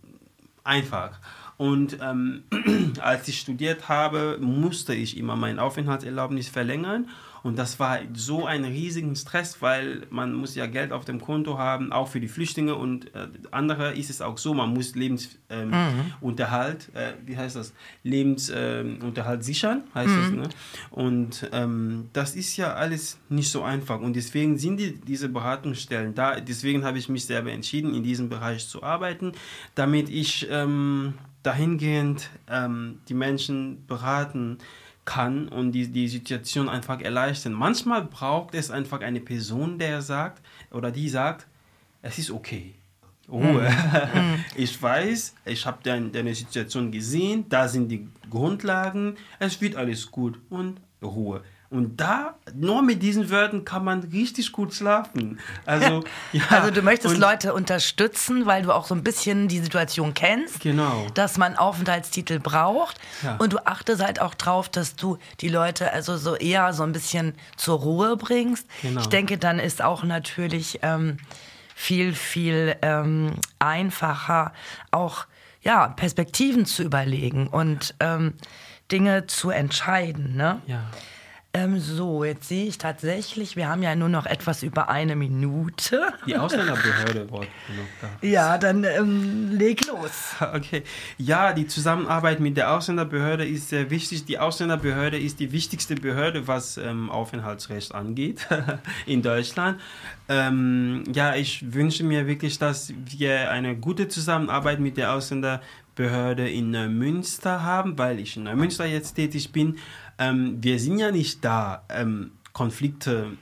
einfach. Und ähm, *clears throat* als ich studiert habe, musste ich immer mein Aufenthaltserlaubnis verlängern. Und das war so ein riesigen Stress, weil man muss ja Geld auf dem Konto haben, auch für die Flüchtlinge. Und äh, andere ist es auch so, man muss Lebensunterhalt, ähm, äh, wie heißt das, Lebensunterhalt sichern, heißt das. Ne? Und ähm, das ist ja alles nicht so einfach. Und deswegen sind die, diese Beratungsstellen da. Deswegen habe ich mich selber entschieden, in diesem Bereich zu arbeiten, damit ich ähm, dahingehend ähm, die Menschen beraten kann und die, die Situation einfach erleichtern. Manchmal braucht es einfach eine Person, der sagt oder die sagt, es ist okay. Ruhe. *laughs* Ich weiß, ich habe dein, deine Situation gesehen, da sind die Grundlagen, es wird alles gut und Ruhe. Und da, nur mit diesen Wörtern kann man richtig gut schlafen. Also, *laughs* ja, Also du möchtest und- Leute unterstützen, weil du auch so ein bisschen die Situation kennst, Genau. dass man Aufenthaltstitel braucht Ja. und du achtest halt auch drauf, dass du die Leute also so eher so ein bisschen zur Ruhe bringst. Genau. Ich denke, dann ist auch natürlich ähm, viel, viel ähm, einfacher auch ja, Perspektiven zu überlegen und ähm, Dinge zu entscheiden. Ne? Ja. Ähm, so, jetzt sehe ich tatsächlich, wir haben ja nur noch etwas über eine Minute. Die Ausländerbehörde wollte noch da. Ja, dann ähm, leg los. *laughs* Okay. Ja, die Zusammenarbeit mit der Ausländerbehörde ist sehr wichtig. Die Ausländerbehörde ist die wichtigste Behörde, was ähm, Aufenthaltsrecht angeht *laughs* in Deutschland. Ähm, ja, ich wünsche mir wirklich, dass wir eine gute Zusammenarbeit mit der Ausländerbehörde in Neumünster haben, weil ich in Neumünster jetzt tätig bin. Ähm, wir sind ja nicht da, ähm, Konflikte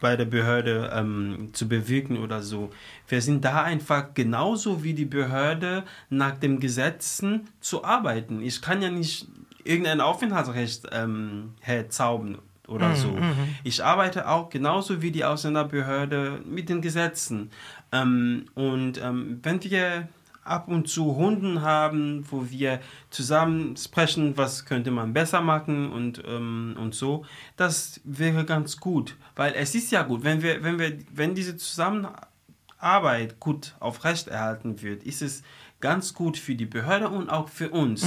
bei der Behörde ähm, zu bewirken oder so. Wir sind da einfach genauso wie die Behörde nach den Gesetzen zu arbeiten. Ich kann ja nicht irgendein Aufenthaltsrecht ähm, herzaubern oder so. Ich arbeite auch genauso wie die Ausländerbehörde mit den Gesetzen. Ähm, und ähm, wenn wir ab und zu Runden haben, wo wir zusammen sprechen, was könnte man besser machen und, ähm, und so. Das wäre ganz gut, weil es ist ja gut, wenn wir, wenn wir, wenn diese Zusammenarbeit gut aufrechterhalten wird, ist es ganz gut für die Behörde und auch für uns,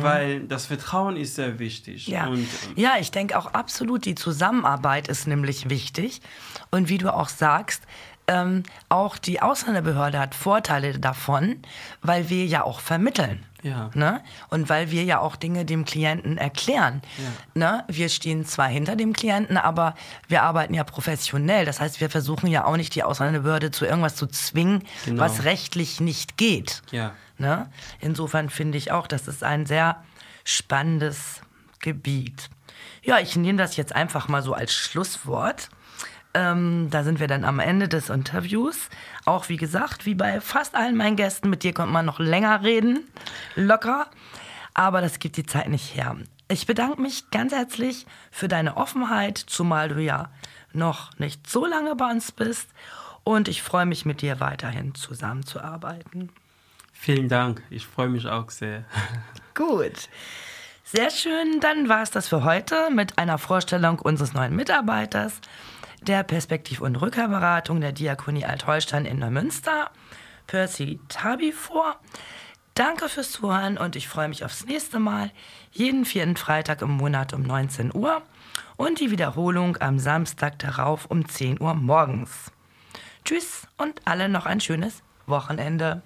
weil das Vertrauen ist sehr wichtig. Ja. Und, ähm, ja, ich denke auch absolut, die Zusammenarbeit ist nämlich wichtig. Und wie du auch sagst, ähm, auch die Ausländerbehörde hat Vorteile davon, weil wir ja auch vermitteln. Ja. Ne? Und weil wir ja auch Dinge dem Klienten erklären. Ne? Wir stehen zwar hinter dem Klienten, aber wir arbeiten ja professionell. Das heißt, wir versuchen ja auch nicht die Ausländerbehörde zu irgendwas zu zwingen, Genau. was rechtlich nicht geht. Ja. Ne? Insofern finde ich auch, das ist ein sehr spannendes Gebiet. Ja, ich nehme das jetzt einfach mal so als Schlusswort. Ähm, da sind wir dann am Ende des Interviews. Auch wie gesagt, wie bei fast allen meinen Gästen, mit dir konnte man noch länger reden, locker. Aber das gibt die Zeit nicht her. Ich bedanke mich ganz herzlich für deine Offenheit, zumal du ja noch nicht so lange bei uns bist. Und ich freue mich, mit dir weiterhin zusammenzuarbeiten. vielen Dank, ich freue mich auch sehr. *laughs* Gut. Sehr schön, dann war es das für heute mit einer Vorstellung unseres neuen Mitarbeiters der Perspektiv- und Rückkehrberatung der Diakonie Altholstein in Neumünster, Percy Tabi vor. Danke fürs Zuhören und ich freue mich aufs nächste Mal, jeden vierten Freitag im Monat um 19 Uhr und die Wiederholung am Samstag darauf um 10 Uhr morgens. Tschüss und alle noch ein schönes Wochenende.